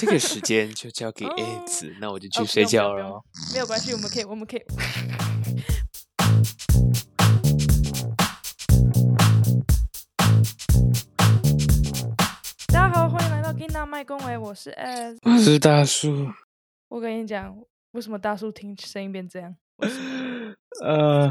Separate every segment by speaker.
Speaker 1: 这个时间就交给 A 子，哦、那我就去睡觉了。哦、
Speaker 2: 没有关系，我们可以，我们可以。大家好，欢迎来到 Gina 麦公维，我是 S，
Speaker 1: 我是大叔。
Speaker 2: 我跟你讲，为什么大叔听声音变这样？
Speaker 1: 呃，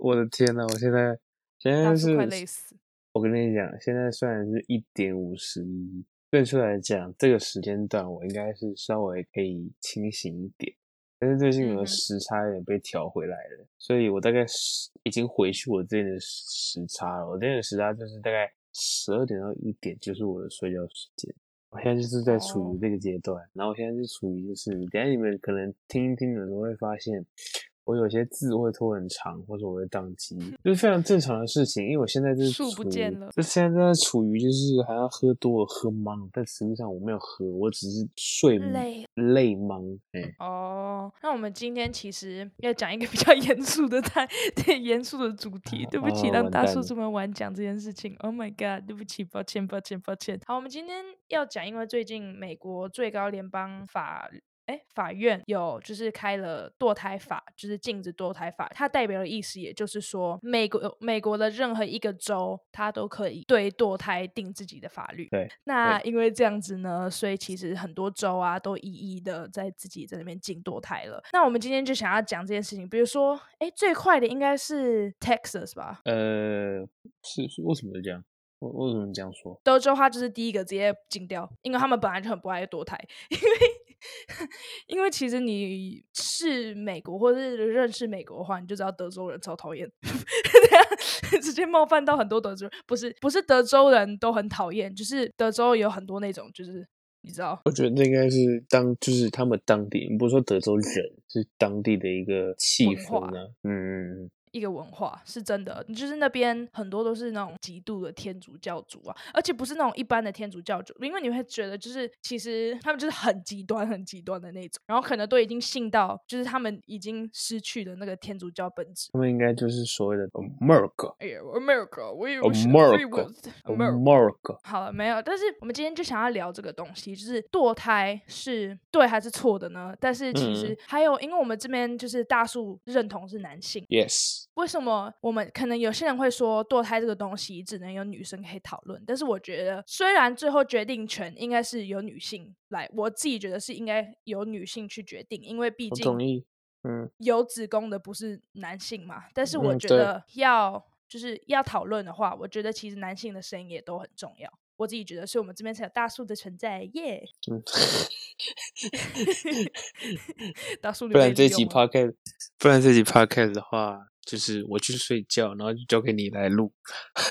Speaker 1: 我的天呐，我现在现在是
Speaker 2: 快累死。
Speaker 1: 我跟你讲，现在虽然是一点五十一。对出来讲，这个时间段我应该是稍微可以清醒一点，但是最近我的时差也被调回来了，嗯、所以我大概是已经回去我这边的时差了。我这边的时差就是大概十二点到一点，就是我的睡觉时间。我现在就是在处于这个阶段，哦、然后我现在是处于就是，等下你们可能听一听的时候会发现。我有些字会拖很长，或者我会宕机，就是非常正常的事情。因为我现在就是
Speaker 2: 树不见了，
Speaker 1: 就现在在处于就是还要喝多了喝懵，但实际上我没有喝，我只是睡累累懵。哎，
Speaker 2: 哦，那我们今天其实要讲一个比较 严肃的、太严肃的主题。对不起，让大叔这么晚讲这件事情。Oh my god，对不起，抱歉，抱歉，抱歉。好，我们今天要讲，因为最近美国最高联邦法。哎，法院有就是开了堕胎法，就是禁止堕胎法。它代表的意思，也就是说，美国美国的任何一个州，它都可以对堕胎定自己的法律。
Speaker 1: 对。
Speaker 2: 那因为这样子呢，所以其实很多州啊，都一一的在自己在那边禁堕胎了。那我们今天就想要讲这件事情，比如说，哎，最快的应该是 Texas 吧？
Speaker 1: 呃，是是为什么是这样？为为什么这样说？
Speaker 2: 德州话就是第一个直接禁掉，因为他们本来就很不爱堕胎，因为。因为其实你是美国或者是认识美国的话，你就知道德州人超讨厌，直接冒犯到很多德州人。不是不是德州人都很讨厌，就是德州有很多那种，就是你知道？
Speaker 1: 我觉得那应该是当就是他们当地，不是说德州人，是当地的一个气氛啊。嗯嗯。
Speaker 2: 一个文化是真的，就是那边很多都是那种极度的天主教主啊，而且不是那种一般的天主教主，因为你会觉得就是其实他们就是很极端、很极端的那种，然后可能都已经信到，就是他们已经失去了那个天主教本质。
Speaker 1: 他们应该就是所谓的 America，
Speaker 2: 哎呀，America，我以为
Speaker 1: America，America。
Speaker 2: 好了，没有，但是我们今天就想要聊这个东西，就是堕胎是对还是错的呢？但是其实还有，因为我们这边就是大数认同是男性
Speaker 1: ，Yes。
Speaker 2: 为什么我们可能有些人会说堕胎这个东西只能有女生可以讨论？但是我觉得，虽然最后决定权应该是由女性来，我自己觉得是应该由女性去决定，因为毕竟，嗯，有子宫的不是男性嘛。但是我觉得要就是要讨论的话，我觉得其实男性的声音也都很重要。我自己觉得，是我们这边才有大树的存在，耶、yeah! 大树，
Speaker 1: 不然这集 podcast，不然这集 podcast 的话，就是我去睡觉，然后就交给你来录。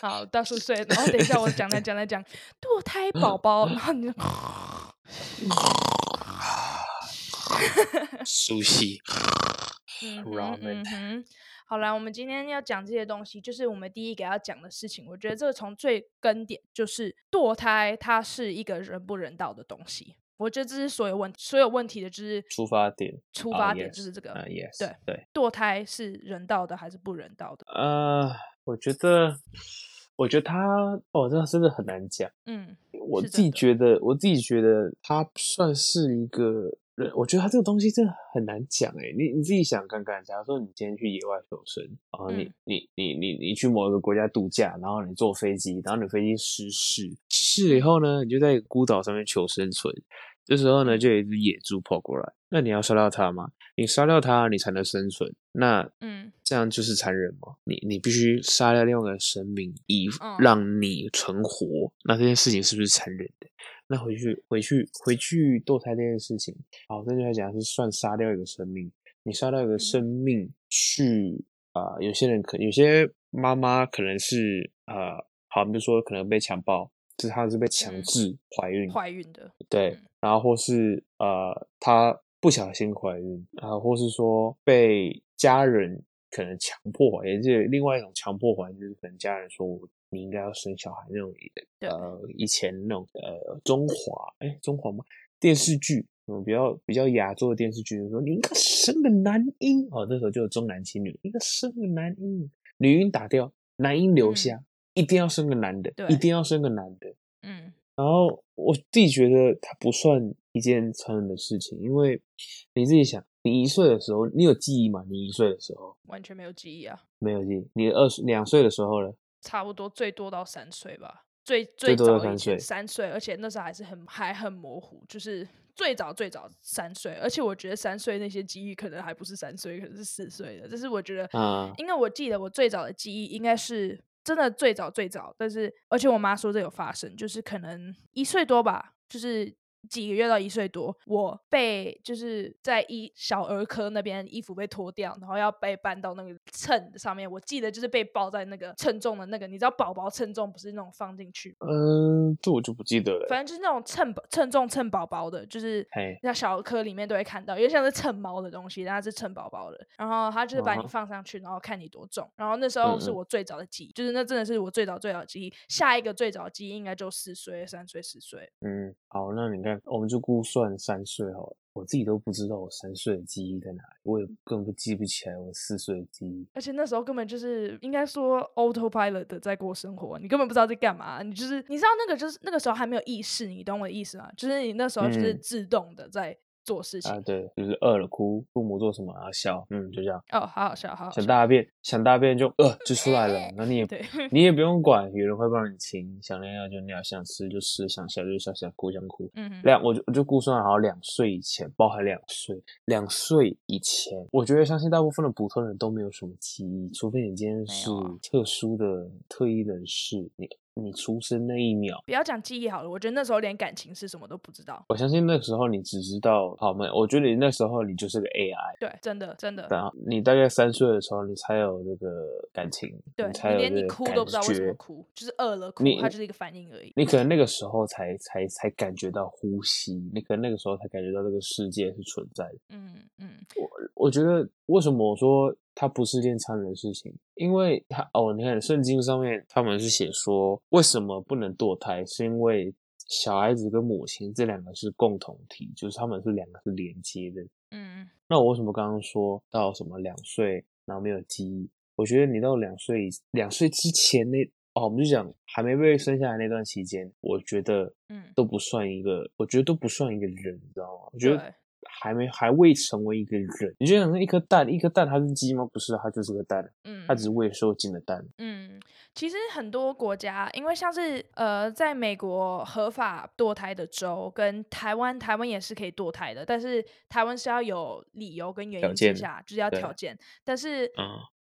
Speaker 2: 好，到处睡，然后等一下我讲来讲来讲堕胎宝宝，然后你就
Speaker 1: 熟悉，
Speaker 2: 嗯哼。好啦，我们今天要讲这些东西，就是我们第一个要讲的事情。我觉得这个从最根点就是堕胎，它是一个人不人道的东西。我觉得这是所有问题，所有问题的就是
Speaker 1: 出发点。
Speaker 2: 出发点就是这个。
Speaker 1: Uh, yes. Uh, yes.
Speaker 2: 对
Speaker 1: 对，
Speaker 2: 堕胎是人道的还是不人道的？
Speaker 1: 呃，uh, 我觉得，我觉得他，哦，这真的很难讲。嗯，我自己觉得，我自己觉得他算是一个。我觉得他这个东西真的很难讲诶，你你自己想看看，假如说你今天去野外求生，然后你、嗯、你你你你去某一个国家度假，然后你坐飞机，然后你飞机失事，失事以后呢，你就在孤岛上面求生存，这时候呢，就有一只野猪跑过来，那你要杀掉它吗？你杀掉它，你才能生存，那嗯，这样就是残忍吗？你你必须杀掉另外一个生命，以让你存活，嗯、那这件事情是不是残忍的？那回去回去回去堕胎这件事情，好，正确来讲是算杀掉一个生命。你杀掉一个生命去啊、呃，有些人可有些妈妈可能是呃，好，比如说可能被强暴，就是她是被强制怀孕怀
Speaker 2: 孕的，
Speaker 1: 对，然后或是呃，她不小心怀孕啊、呃，或是说被家人可能强迫怀孕，是另外一种强迫怀孕，就是可能家人说我。你应该要生小孩那种，对呃，以前那种呃，中华哎，中华吗？电视剧，嗯，比较比较亚洲的电视剧，就是说你应该生个男婴哦，那时候就有重男轻女，应该生个男婴，女婴打掉，男婴留下，嗯、一定要生个男的，对一定要生个男的，嗯，然后我自己觉得它不算一件残忍的事情，因为你自己想，你一岁的时候，你有记忆吗？你一岁的时候
Speaker 2: 完全没有记忆啊，
Speaker 1: 没有记忆。你二岁两岁的时候呢？
Speaker 2: 差不多最多到三岁吧，最最早以前三岁，而且那时候还是很还很模糊，就是最早最早三岁，而且我觉得三岁那些记忆可能还不是三岁，可能是四岁的。这是我觉得，啊，因为我记得我最早的记忆应该是真的最早最早，但是而且我妈说这有发生，就是可能一岁多吧，就是。几个月到一岁多，我被就是在一小儿科那边衣服被脱掉，然后要被搬到那个秤上面。我记得就是被抱在那个称重的那个，你知道宝宝称重不是那种放进去？
Speaker 1: 嗯，这我就不记得了。
Speaker 2: 反正就是那种称称重称宝宝的，就是在小儿科里面都会看到，因为像是称猫的东西，但它是称宝宝的。然后他就是把你放上去，然后看你多重。然后那时候是我最早的记忆，就是那真的是我最早最早的记忆。下一个最早的记忆应该就四岁、三岁、四岁。
Speaker 1: 嗯，好，那你看。我们就估算三岁好了，我自己都不知道我三岁的记忆在哪里，我也根本记不起来我四岁的记忆。
Speaker 2: 而且那时候根本就是应该说 autopilot 的在过生活，你根本不知道在干嘛，你就是你知道那个就是那个时候还没有意识，你懂我的意思吗？就是你那时候就是自动的在。做事情
Speaker 1: 啊，对，就是饿了哭，父母做什么啊笑，嗯，就这样。
Speaker 2: 哦，好好笑，好好笑。
Speaker 1: 想大便，想大便就呃就出来了，那你也你也不用管，有人会帮你清。想尿尿就尿，想吃就吃，想笑就笑，想哭想哭。嗯哼，两我就我就估算好两岁以前，包含两岁，两岁以前，我觉得相信大部分的普通人都没有什么记忆，除非你今天是特殊的特异人士，你。你出生那一秒，
Speaker 2: 不要讲记忆好了。我觉得那时候连感情是什么都不知道。
Speaker 1: 我相信那时候你只知道好没？我觉得你那时候你就是个 AI。
Speaker 2: 对，真的真的。
Speaker 1: 然后你大概三岁的时候，你才有这个感情。
Speaker 2: 对，
Speaker 1: 你才有
Speaker 2: 连你哭都不知道为什么哭，就是饿了哭，它就是一个反应而已。
Speaker 1: 你可能那个时候才才才感觉到呼吸，你可能那个时候才感觉到这个世界是存在的。嗯嗯。我我觉得为什么我说？它不是件残忍的事情，因为它哦，你看圣经上面他们是写说，为什么不能堕胎？是因为小孩子跟母亲这两个是共同体，就是他们是两个是连接的。嗯，那我为什么刚刚说到什么两岁然后没有记忆？我觉得你到两岁两岁之前那哦，我们就讲还没被生下来那段期间，我觉得嗯都不算一个，嗯、我觉得都不算一个人，你知道吗？我觉得。还没还未成为一个人，你就想说一颗蛋，一颗蛋它是鸡吗？不是，它就是个蛋，嗯，它只是未受精的蛋。
Speaker 2: 嗯，其实很多国家，因为像是呃，在美国合法堕胎的州，跟台湾，台湾也是可以堕胎的，但是台湾是要有理由跟原因之下，就是要条件，但是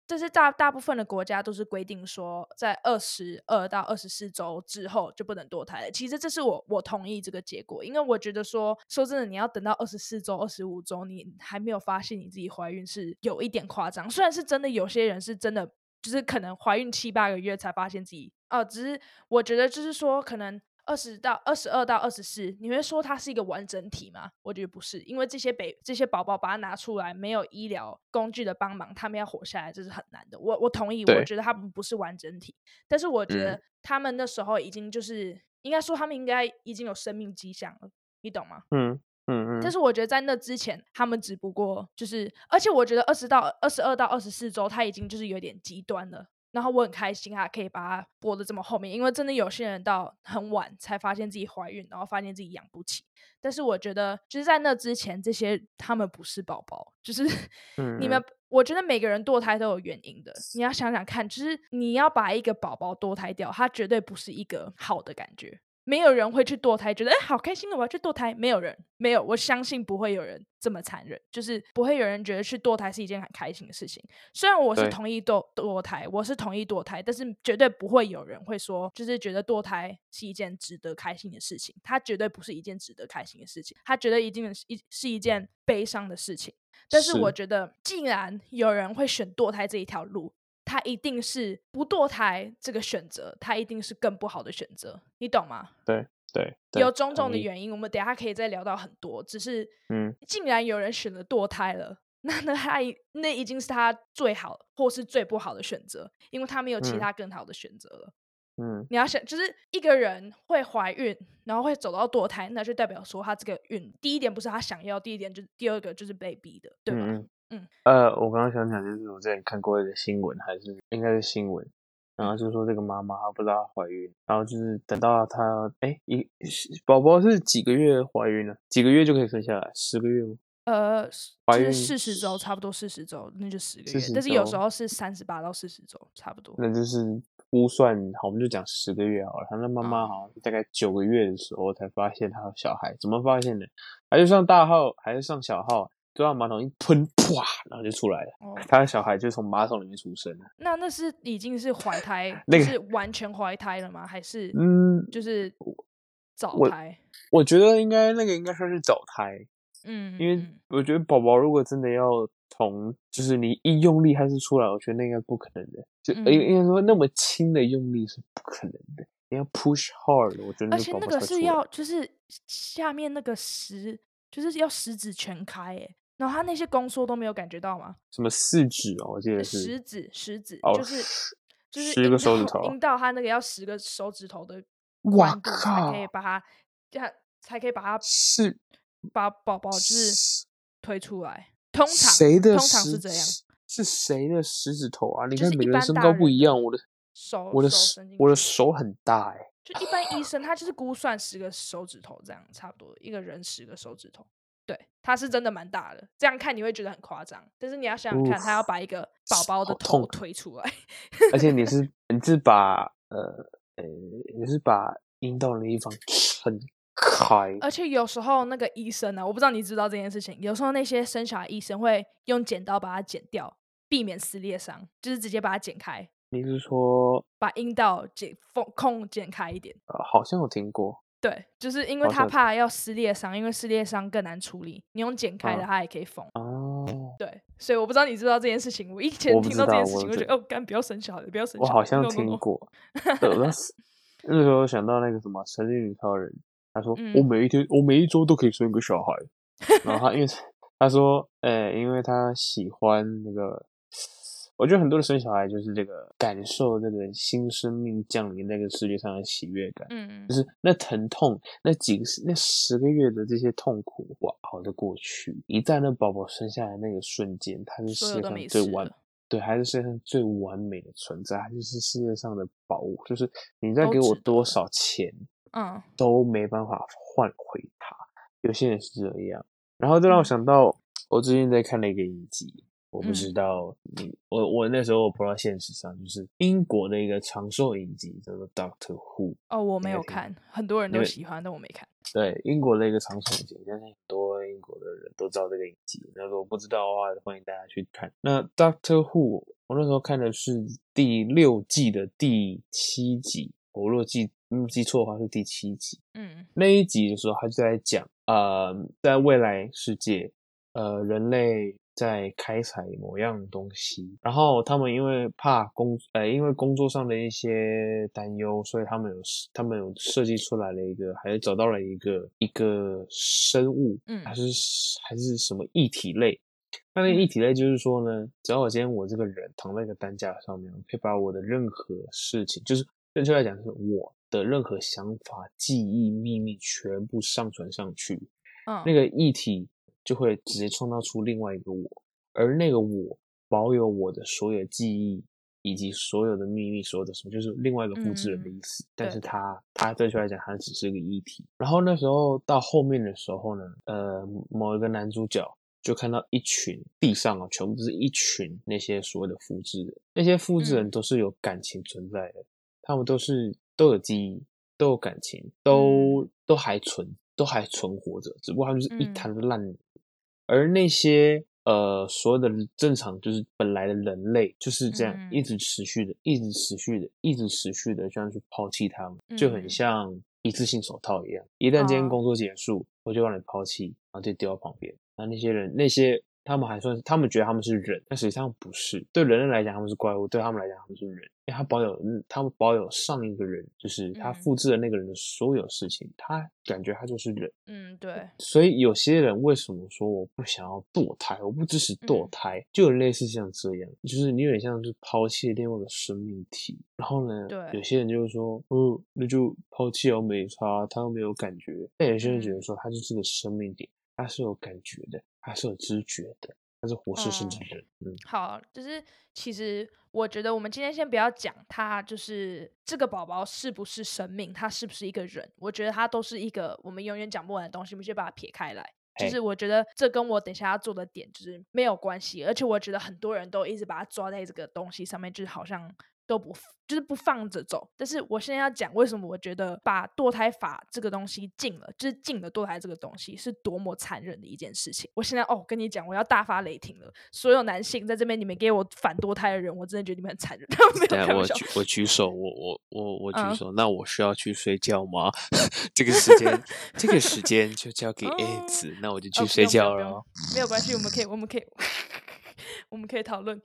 Speaker 2: 这是大大部分的国家都是规定说，在二十二到二十四周之后就不能堕胎了。其实这是我我同意这个结果，因为我觉得说说真的，你要等到二十四周、二十五周，你还没有发现你自己怀孕是有一点夸张。虽然是真的，有些人是真的，就是可能怀孕七八个月才发现自己哦、只是我觉得就是说可能。二十到二十二到二十四，你会说它是一个完整体吗？我觉得不是，因为这些北这些宝宝把它拿出来，没有医疗工具的帮忙，他们要活下来这是很难的。我我同意，我觉得他们不是完整体，但是我觉得他们那时候已经就是、嗯、应该说他们应该已经有生命迹象了，你懂吗？嗯嗯嗯。但是我觉得在那之前，他们只不过就是，而且我觉得二十到二十二到二十四周，他已经就是有点极端了。然后我很开心啊，可以把它播的这么后面，因为真的有些人到很晚才发现自己怀孕，然后发现自己养不起。但是我觉得，就是在那之前，这些他们不是宝宝，就是 你们。我觉得每个人堕胎都有原因的，你要想想看，就是你要把一个宝宝堕胎掉，它绝对不是一个好的感觉。没有人会去堕胎，觉得哎，好开心的，我要去堕胎。没有人，没有，我相信不会有人这么残忍，就是不会有人觉得去堕胎是一件很开心的事情。虽然我是同意堕堕胎，我是同意堕胎，但是绝对不会有人会说，就是觉得堕胎是一件值得开心的事情。它绝对不是一件值得开心的事情，它绝对一定是一是一件悲伤的事情。但是我觉得，既然有人会选堕胎这一条路。他一定是不堕胎这个选择，他一定是更不好的选择，你懂吗？
Speaker 1: 对对，对
Speaker 2: 有种种的原因，我们等下可以再聊到很多。只是，嗯，竟然有人选择堕胎了，那那他那已经是他最好或是最不好的选择，因为他没有其他更好的选择了。嗯，你要想，就是一个人会怀孕，然后会走到堕胎，那就代表说他这个孕，第一点不是他想要，第一点就是第二个就是被逼的，对吧？嗯
Speaker 1: 嗯，呃，我刚刚想讲就是我之前看过一个新闻，还是应该是新闻，然后就说这个妈妈她不知道她怀孕，然后就是等到她哎一宝宝是几个月怀孕呢？几个月就可以生下来？十个月吗？
Speaker 2: 呃，怀孕四十周，差不多四十周，那就十个月。但是有时候是三十八到四十周，差不多。
Speaker 1: 那就是估算好，我们就讲十个月好了。他那妈妈好像大概九个月的时候才发现她有小孩，怎么发现的？还是上大号还是上小号？就让马桶一喷，啪，然后就出来了。哦、他的小孩就从马桶里面出生了。
Speaker 2: 那那是已经是怀胎，那个、是完全怀胎了吗？还是嗯，就是早胎？
Speaker 1: 我，我觉得应该那个应该算是早胎。嗯，因为我觉得宝宝如果真的要从，就是你一用力还是出来，我觉得那应该不可能的。就应应该说那么轻的用力是不可能的。你要 push hard，我觉得。而
Speaker 2: 且那个是要就是下面那个食，就是要食指全开诶。然后他那些宫缩都没有感觉到吗？
Speaker 1: 什么四指哦？我记得是
Speaker 2: 食指，食指、
Speaker 1: 哦、
Speaker 2: 就是就是
Speaker 1: 十个手指头，
Speaker 2: 阴道他那个要十个手指头的宽度才可以把它这样，才可以把它是把宝宝就是推出来。通常谁的通常是这样？
Speaker 1: 是谁的食指头啊？你看每个人身高不一样，我的
Speaker 2: 手
Speaker 1: 我的手我的手很大哎、欸。
Speaker 2: 就一般医生他就是估算十个手指头这样，差不多一个人十个手指头。对，它是真的蛮大的，这样看你会觉得很夸张，但是你要想想看，他要把一个宝宝的头推出来，
Speaker 1: 而且你是 你是把呃呃你是把阴道的地方撑开，
Speaker 2: 而且有时候那个医生呢、啊，我不知道你知道这件事情，有时候那些生小孩医生会用剪刀把它剪掉，避免撕裂伤，就是直接把它剪开。
Speaker 1: 你是说
Speaker 2: 把阴道剪缝空剪开一点？
Speaker 1: 呃，好像有听过。
Speaker 2: 对，就是因为他怕要撕裂伤，因为撕裂伤更难处理。你用剪开的，它也可以缝。哦，对，所以我不知道你知道这件事情。我以前听到这件事情，我觉得哦，干不要生小孩，不要生小孩。
Speaker 1: 我好像听过。那时候想到那个什么神力女超人，他说我每一天，我每一周都可以生一个小孩。然后他因为他说，哎，因为他喜欢那个。我觉得很多的生小孩就是这个感受这个新生命降临那个世界上的喜悦感，嗯，就是那疼痛那几个那十个月的这些痛苦，哇，熬得过去。一旦那宝宝生下来那个瞬间，他是世界上最完，对，还是世界上最完美的存在，就是世界上的宝物，就是你再给我多少钱，嗯，都没办法换回它。有些人是这样，然后这让我想到，嗯、我最近在看了一个影集。我不知道你，嗯、我我那时候我不知道现实上就是英国的一个长寿影集叫做 Doctor Who。
Speaker 2: 哦，我没有看，很多人都喜欢，但我没看。
Speaker 1: 对，英国的一个长寿影集，相信很多英国的人都知道这个影集。那如果不知道的话，欢迎大家去看。那 Doctor Who，我那时候看的是第六季的第七集，我如果记没记错的话是第七集。嗯，那一集的时候，他就在讲，呃，在未来世界，呃，人类。在开采某样东西，然后他们因为怕工，呃，因为工作上的一些担忧，所以他们有，他们有设计出来了一个，还是找到了一个一个生物，嗯，还是还是什么异体类。那那个异体类就是说呢，只要我今天我这个人躺在一个担架上面，我可以把我的任何事情，就是正确来讲，是我的任何想法、记忆、秘密全部上传上去，嗯，那个异体。就会直接创造出另外一个我，而那个我保有我的所有记忆以及所有的秘密，所有的什么，就是另外一个复制人的意思。嗯、但是。他他正确来讲，他只是一个异体。然后那时候到后面的时候呢，呃，某一个男主角就看到一群地上啊，全部都是一群那些所谓的复制人，那些复制人都是有感情存在的，嗯、他们都是都有记忆，都有感情，都、嗯、都还存，都还存活着，只不过他们就是一滩烂泥。嗯而那些呃，所有的正常就是本来的人类就是这样一直持续的，嗯、一直持续的，一直持续的这样去抛弃他们，就很像一次性手套一样。一旦今天工作结束，哦、我就让你抛弃，然后就丢到旁边。那那些人那些。他们还算是，他们觉得他们是人，但实际上不是。对人类来讲，他们是怪物；对他们来讲，他们是人。因为他保有，他们保有上一个人，就是他复制了那个人的所有事情，嗯、他感觉他就是人。嗯，对。所以有些人为什么说我不想要堕胎，我不支持堕胎，嗯、就有类似像这样，就是你有点像是抛弃另外一个生命体。然后呢，对，有些人就是说，嗯，那就抛弃我没差，他又没有感觉。但有些人觉得说，他就是个生命体，他是有感觉的。他是有知觉的，他是活生生的人。嗯，嗯
Speaker 2: 好，就是其实我觉得我们今天先不要讲他，就是这个宝宝是不是生命，他是不是一个人？我觉得他都是一个我们永远讲不完的东西，我们先把它撇开来。就是我觉得这跟我等下要做的点就是没有关系，而且我觉得很多人都一直把它抓在这个东西上面，就是好像。都不就是不放着走，但是我现在要讲为什么我觉得把堕胎法这个东西禁了，就是禁了堕胎这个东西是多么残忍的一件事情。我现在哦跟你讲，我要大发雷霆了，所有男性在这边，你们给我反堕胎的人，我真的觉得你们很残忍。
Speaker 1: 对，我举我举手，我我我我举手，嗯、那我需要去睡觉吗？这个时间这个时间就交给 A 子，嗯、那我就去睡觉了。哦、没，有没，有
Speaker 2: 没有关系，我们可以我们可以我们可以讨论。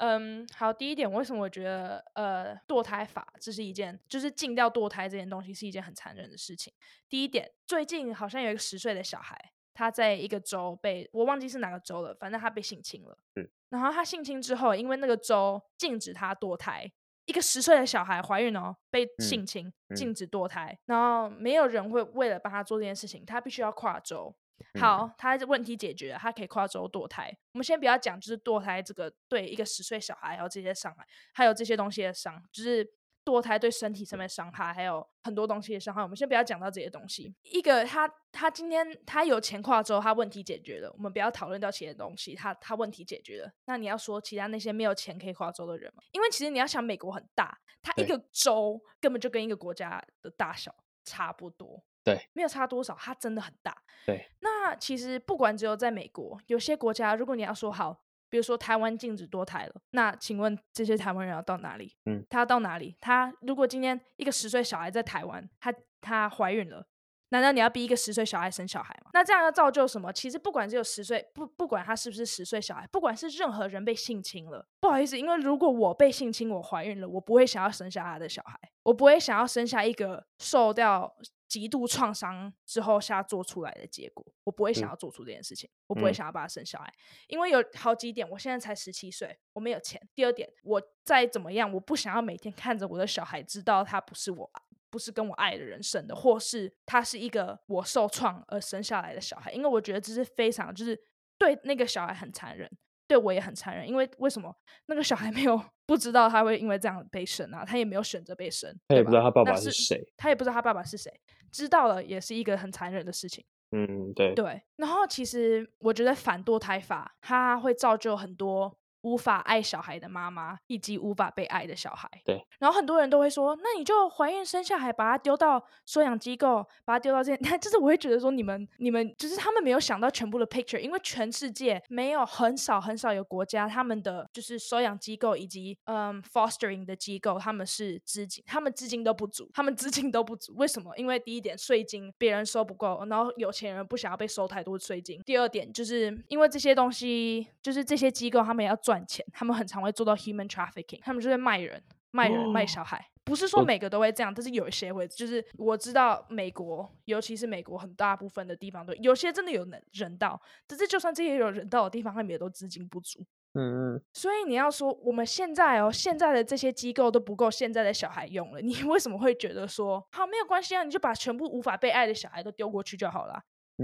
Speaker 2: 嗯，好，第一点，为什么我觉得呃堕胎法这是一件，就是禁掉堕胎这件东西是一件很残忍的事情。第一点，最近好像有一个十岁的小孩，他在一个州被我忘记是哪个州了，反正他被性侵了。嗯，然后他性侵之后，因为那个州禁止他堕胎，一个十岁的小孩怀孕哦，被性侵，嗯嗯、禁止堕胎，然后没有人会为了帮他做这件事情，他必须要跨州。好，他的问题解决了，他可以跨州堕胎。我们先不要讲，就是堕胎这个对一个十岁小孩还有这些伤害，还有这些东西的伤，就是堕胎对身体上面伤害，还有很多东西的伤害。我们先不要讲到这些东西。一个他他今天他有钱跨州，他问题解决了。我们不要讨论到其他东西，他他问题解决了。那你要说其他那些没有钱可以跨州的人吗？因为其实你要想，美国很大，他一个州根本就跟一个国家的大小差不多。
Speaker 1: 对，
Speaker 2: 没有差多少，它真的很大。
Speaker 1: 对，
Speaker 2: 那其实不管只有在美国，有些国家，如果你要说好，比如说台湾禁止堕胎了，那请问这些台湾人要到哪里？嗯，他要到哪里？他如果今天一个十岁小孩在台湾，他他怀孕了，难道你要逼一个十岁小孩生小孩吗？那这样要造就什么？其实不管只有十岁，不不管他是不是十岁小孩，不管是任何人被性侵了，不好意思，因为如果我被性侵，我怀孕了，我不会想要生下他的小孩，我不会想要生下一个受掉。极度创伤之后下做出来的结果，我不会想要做出这件事情，嗯、我不会想要把他生小孩，嗯、因为有好几点，我现在才十七岁，我没有钱。第二点，我再怎么样，我不想要每天看着我的小孩知道他不是我，不是跟我爱的人生的，或是他是一个我受创而生下来的小孩，因为我觉得这是非常就是对那个小孩很残忍。对我也很残忍，因为为什么那个小孩没有不知道他会因为这样被生啊？他也没有选择被生，
Speaker 1: 他也不知道他爸爸是谁，
Speaker 2: 他也不知道他爸爸是谁，知道了也是一个很残忍的事情。
Speaker 1: 嗯，对
Speaker 2: 对。然后其实我觉得反堕胎法，它会造就很多。无法爱小孩的妈妈，以及无法被爱的小孩。
Speaker 1: 对。
Speaker 2: 然后很多人都会说：“那你就怀孕生下孩，把他丢到收养机构，把他丢到这……” 就是我会觉得说，你们、你们，就是他们没有想到全部的 picture，因为全世界没有很少很少有国家，他们的就是收养机构以及嗯 fostering 的机构，他们是资金，他们资金都不足，他们资金都不足。为什么？因为第一点，税金别人收不够，然后有钱人不想要被收太多税金。第二点，就是因为这些东西，就是这些机构他们也要。赚钱，他们很常会做到 human trafficking，他们就会卖人、卖人、卖小孩。不是说每个都会这样，但是有一些会。就是我知道美国，尤其是美国很大部分的地方都有些真的有人人道，但是就算这些有人道的地方，他们也都资金不足。嗯嗯。所以你要说我们现在哦，现在的这些机构都不够现在的小孩用了，你为什么会觉得说好没有关系啊？你就把全部无法被爱的小孩都丢过去就好了，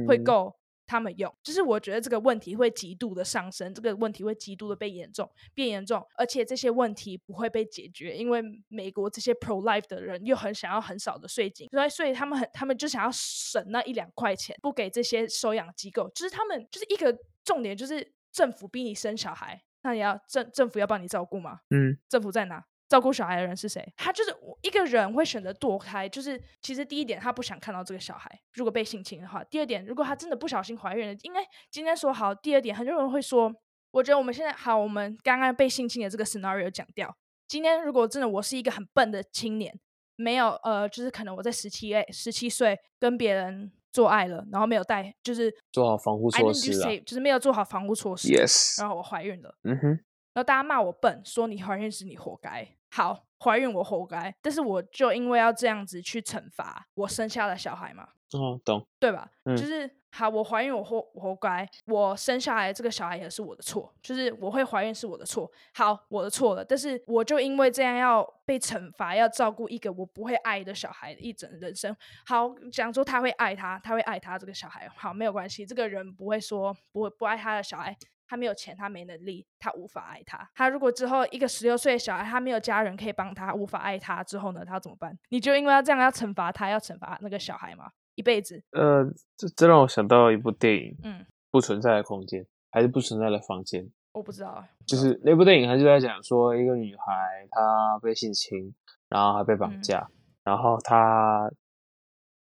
Speaker 2: 会够。他们用，就是我觉得这个问题会极度的上升，这个问题会极度的被严重，变严重，而且这些问题不会被解决，因为美国这些 pro life 的人又很想要很少的税金，所以所以他们很，他们就想要省那一两块钱，不给这些收养机构，就是他们就是一个重点，就是政府逼你生小孩，那你要政政府要帮你照顾吗？嗯，政府在哪？照顾小孩的人是谁？他就是一个人会选择堕胎，就是其实第一点他不想看到这个小孩，如果被性侵的话。第二点，如果他真的不小心怀孕了，应该今天说好。第二点，很多人会说，我觉得我们现在好，我们刚刚被性侵的这个 scenario 讲掉。今天如果真的我是一个很笨的青年，没有呃，就是可能我在十七岁十七岁跟别人做爱了，然后没有带，就是
Speaker 1: 做好防护措施啊，
Speaker 2: 就是没有做好防护措施。
Speaker 1: Yes，
Speaker 2: 然后我怀孕了。
Speaker 1: 嗯哼。
Speaker 2: 然后大家骂我笨，说你怀孕时你活该。好，怀孕我活该，但是我就因为要这样子去惩罚我生下的小孩嘛。
Speaker 1: 哦，懂，
Speaker 2: 对吧？嗯，就是好，我怀孕我活我活该，我生下来这个小孩也是我的错，就是我会怀孕是我的错。好，我的错了，但是我就因为这样要被惩罚，要照顾一个我不会爱的小孩一整人生。好，讲说他会爱他，他会爱他这个小孩。好，没有关系，这个人不会说不会不爱他的小孩。他没有钱，他没能力，他无法爱他。他如果之后一个十六岁的小孩，他没有家人可以帮他，无法爱他之后呢，他要怎么办？你就因为要这样要惩罚他，要惩罚那个小孩吗？一辈子？
Speaker 1: 呃，这这让我想到一部电影，嗯，不存在的空间还是不存在的房间？
Speaker 2: 我不知道，
Speaker 1: 就是那部电影，他就在讲说一个女孩她被性侵，然后还被绑架，嗯、然后她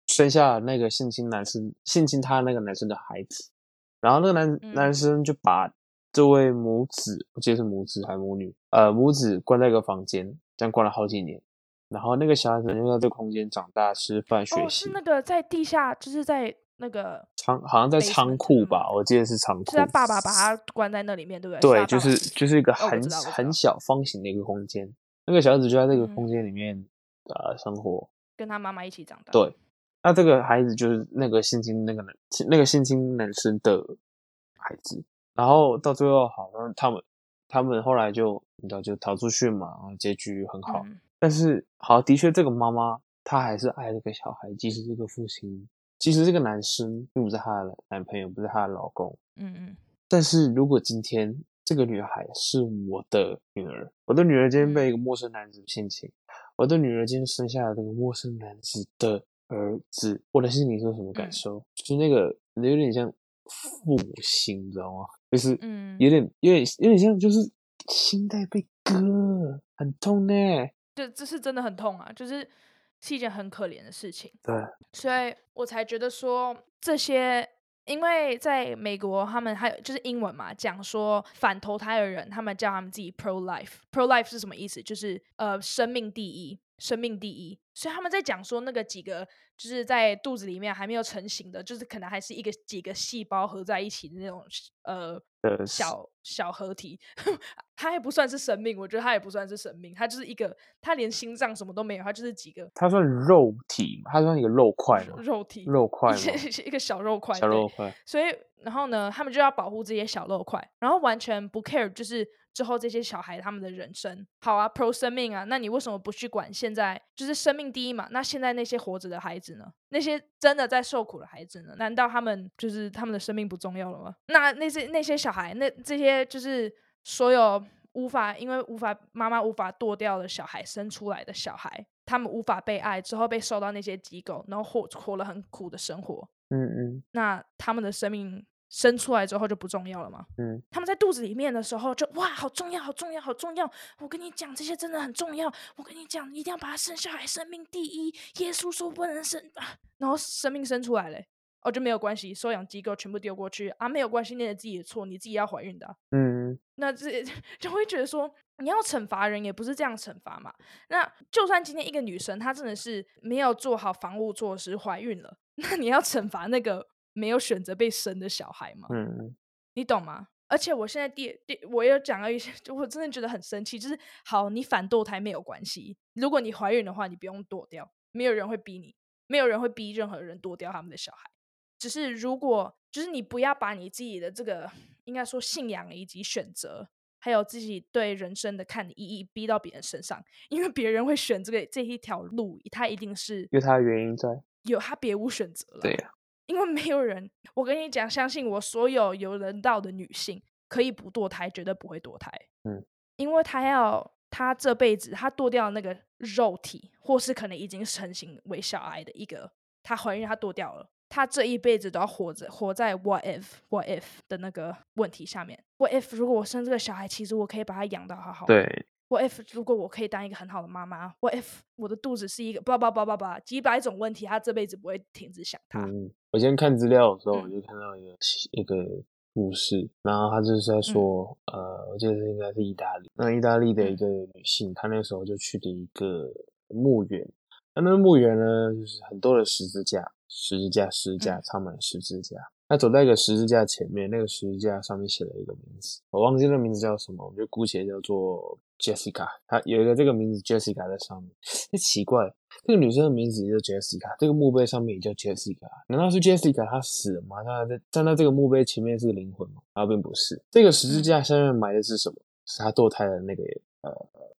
Speaker 1: 生下那个性侵男生性侵她那个男生的孩子。然后那个男、嗯、男生就把这位母子，我记得是母子还是母女，呃，母子关在一个房间，这样关了好几年。然后那个小孩子就在这个空间长大、吃饭、学习。哦，
Speaker 2: 是那个在地下，就是在那个
Speaker 1: 仓，好像在仓库吧？我记得是仓库。
Speaker 2: 是他爸爸把他关在那里面，对不对？
Speaker 1: 对，就是就是一个很、哦、很小方形的一个空间。那个小孩子就在这个空间里面、嗯、呃生活，
Speaker 2: 跟他妈妈一起长大。
Speaker 1: 对。那这个孩子就是那个性侵那个男，那个性侵男生的孩子，然后到最后好像他们他们后来就你知道就逃出去嘛，然后结局很好。嗯、但是好的确这个妈妈她还是爱这个小孩，即使这个父亲，即使这个男生并不是她的男朋友，不是她的老公。嗯嗯。但是如果今天这个女孩是我的女儿，我的女儿今天被一个陌生男子性侵，我的女儿今天生下了这个陌生男子的。儿子，我的心里是什么感受？嗯、就是那个有点像父母心，你知道吗？就是嗯，有点有点有点像，就是心在被割，很痛呢。
Speaker 2: 这这是真的很痛啊，就是是一件很可怜的事情。
Speaker 1: 对，
Speaker 2: 所以我才觉得说这些，因为在美国，他们还有就是英文嘛，讲说反投胎的人，他们叫他们自己 pro life。pro life 是什么意思？就是呃，生命第一。生命第一，所以他们在讲说那个几个就是在肚子里面还没有成型的，就是可能还是一个几个细胞合在一起的那种呃小小合体，它还不算是生命，我觉得它也不算是生命，它就是一个，它连心脏什么都没有，它就是几个，
Speaker 1: 它算肉体，它算一个肉块吗？
Speaker 2: 肉体，
Speaker 1: 肉块，
Speaker 2: 一个小肉块，
Speaker 1: 小肉块。
Speaker 2: 所以然后呢，他们就要保护这些小肉块，然后完全不 care，就是。之后这些小孩他们的人生好啊，pro 生命啊，那你为什么不去管现在就是生命第一嘛？那现在那些活着的孩子呢？那些真的在受苦的孩子呢？难道他们就是他们的生命不重要了吗？那那些那些小孩，那这些就是所有无法因为无法妈妈无法剁掉的小孩生出来的小孩，他们无法被爱之后被收到那些机构，然后活活了很苦的生活。嗯嗯，那他们的生命。生出来之后就不重要了吗？嗯，他们在肚子里面的时候就哇，好重要，好重要，好重要！我跟你讲，这些真的很重要。我跟你讲，一定要把它生下来，生命第一。耶稣说不能生啊，然后生命生出来了，哦，就没有关系，收养机构全部丢过去啊，没有关系，那是自己的错，你自己要怀孕的啊。嗯，那这 就会觉得说，你要惩罚人也不是这样惩罚嘛。那就算今天一个女生她真的是没有做好防护措施怀孕了，那你要惩罚那个。没有选择被生的小孩吗？嗯，你懂吗？而且我现在第第，我又讲了一些，就我真的觉得很生气。就是好，你反堕胎没有关系，如果你怀孕的话，你不用堕掉，没有人会逼你，没有人会逼任何人堕掉他们的小孩。只是如果就是你不要把你自己的这个应该说信仰以及选择，还有自己对人生的看的意义逼到别人身上，因为别人会选这个这一条路，他一定是
Speaker 1: 有他的原因在，
Speaker 2: 有他别无选择了。
Speaker 1: 对呀。
Speaker 2: 因为没有人，我跟你讲，相信我，所有有人道的女性可以不堕胎，绝对不会堕胎。嗯，因为她要她这辈子她堕掉那个肉体，或是可能已经成型为小孩的一个，她怀孕她堕掉了，她这一辈子都要活着，活在 what if what if 的那个问题下面。what if 如果我生这个小孩，其实我可以把他养到好好。
Speaker 1: 对。
Speaker 2: What if 如果我可以当一个很好的妈妈？What if 我的肚子是一个叭叭叭叭叭几百种问题，他这辈子不会停止想他。
Speaker 1: 嗯，我今天看资料的时候，我就看到一个、嗯、一个故事，然后他就是在说，嗯、呃，我记得是应该是意大利，那意大利的一个女性，她那时候就去了一个墓园，那那个墓园呢，就是很多的十字架，十字架，十字架，插满十字架。嗯他走在一个十字架前面，那个十字架上面写了一个名字，我忘记那个名字叫什么，我就姑且叫做 Jessica。他有一个这个名字 Jessica 在上面。那奇怪，这个女生的名字也叫 Jessica，这个墓碑上面也叫 Jessica，难道是 Jessica 她死了吗？她在站在这个墓碑前面是个灵魂吗？啊，并不是。这个十字架下面埋的是什么？是她堕胎的那个呃，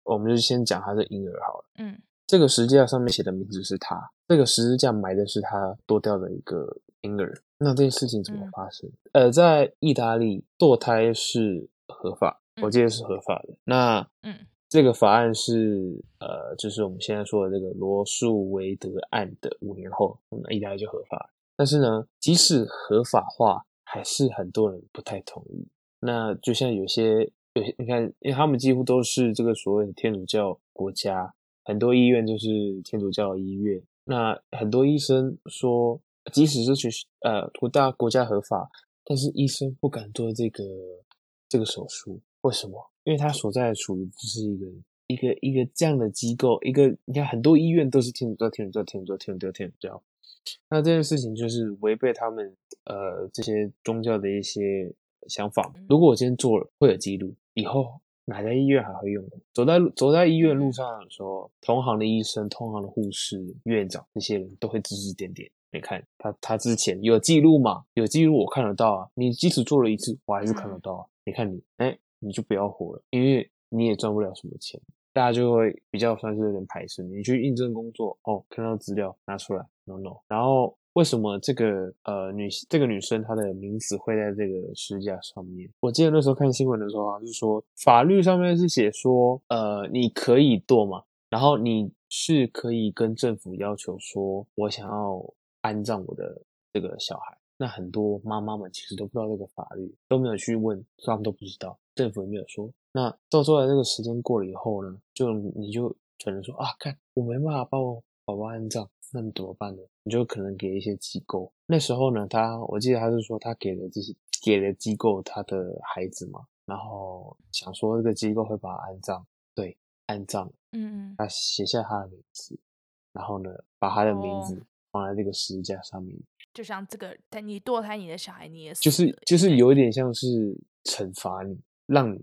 Speaker 1: 我们就先讲她是婴儿好了。嗯，这个十字架上面写的名字是她，这个十字架埋的是她堕掉的一个婴婴儿。那这件事情怎么发生？嗯、呃，在意大利堕胎是合法，我记得是合法的。嗯、那嗯，这个法案是呃，就是我们现在说的这个罗素韦德案的五年后，那意大利就合法。但是呢，即使合法化，还是很多人不太同意。那就像有些有些，你看，因为他们几乎都是这个所谓的天主教国家，很多医院就是天主教的医院。那很多医生说，即使是去呃国大国家合法，但是医生不敢做这个这个手术。为什么？因为他所在的处于就是一个一个一个这样的机构，一个你看很多医院都是天主教，天主教，天主教，天主教，天主教。那这件事情就是违背他们呃这些宗教的一些想法。如果我今天做了，会有记录，以后哪家医院还会用？走在走在医院路上的时候，同行的医生、同行的护士、院长这些人都会指指点点。你看他他之前有记录嘛？有记录我看得到啊。你即使做了一次，我还是看得到啊。你看你，哎，你就不要活了，因为你也赚不了什么钱。大家就会比较算是有点排斥你。去应征工作哦，看到资料拿出来，no no。然后为什么这个呃女这个女生她的名字会在这个支架上面？我记得那时候看新闻的时候是说法律上面是写说呃你可以堕嘛，然后你是可以跟政府要求说，我想要安葬我的这个小孩。那很多妈妈们其实都不知道这个法律，都没有去问，他们都不知道，政府也没有说。那到后来这个时间过了以后呢，就你就可能说啊，看我没办法帮我宝宝安葬，那你怎么办呢？你就可能给一些机构。那时候呢，他我记得他是说他给了这些给了机构他的孩子嘛，然后想说这个机构会把他安葬，对，安葬，嗯嗯，他写下他的名字，然后呢，把他的名字放在这个十字架上面，
Speaker 2: 就像这个，但你堕胎你的小孩，你也是
Speaker 1: 就是就是有一点像是惩罚你，让你。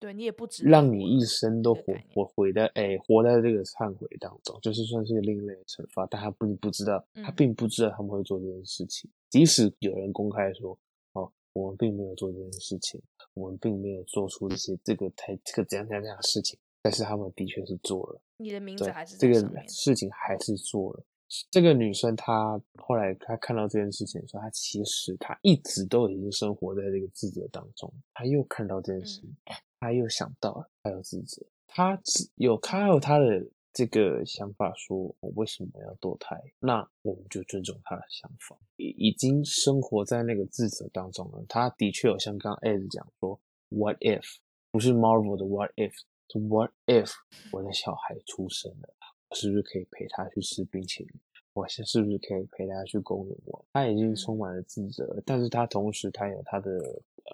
Speaker 2: 对你也不知，
Speaker 1: 让你一生都活活活在哎，活在这个忏悔当中，就是算是个另类的惩罚。但他并不知道，他并不知道他们会做这件事情。即使有人公开说，哦，我们并没有做这件事情，我们并没有做出一些这个太这个怎样怎样这样的事情，但是他们的确是做了。
Speaker 2: 你的名字还是
Speaker 1: 这个事情还是做了。这个女生她后来她看到这件事情的时候，她其实她一直都已经生活在这个自责当中。她又看到这件事情，她又想到了，她有自责，她只有她有她的这个想法，说我为什么要堕胎？那我们就尊重她的想法。已已经生活在那个自责当中了。她的确有像刚刚 Ed 讲说，What if？不是 Marvel 的 What if？是 What if 我的小孩出生了？我是不是可以陪他去吃冰淇淋？我是是不是可以陪他去公园玩？他已经充满了自责，嗯、但是他同时他有他的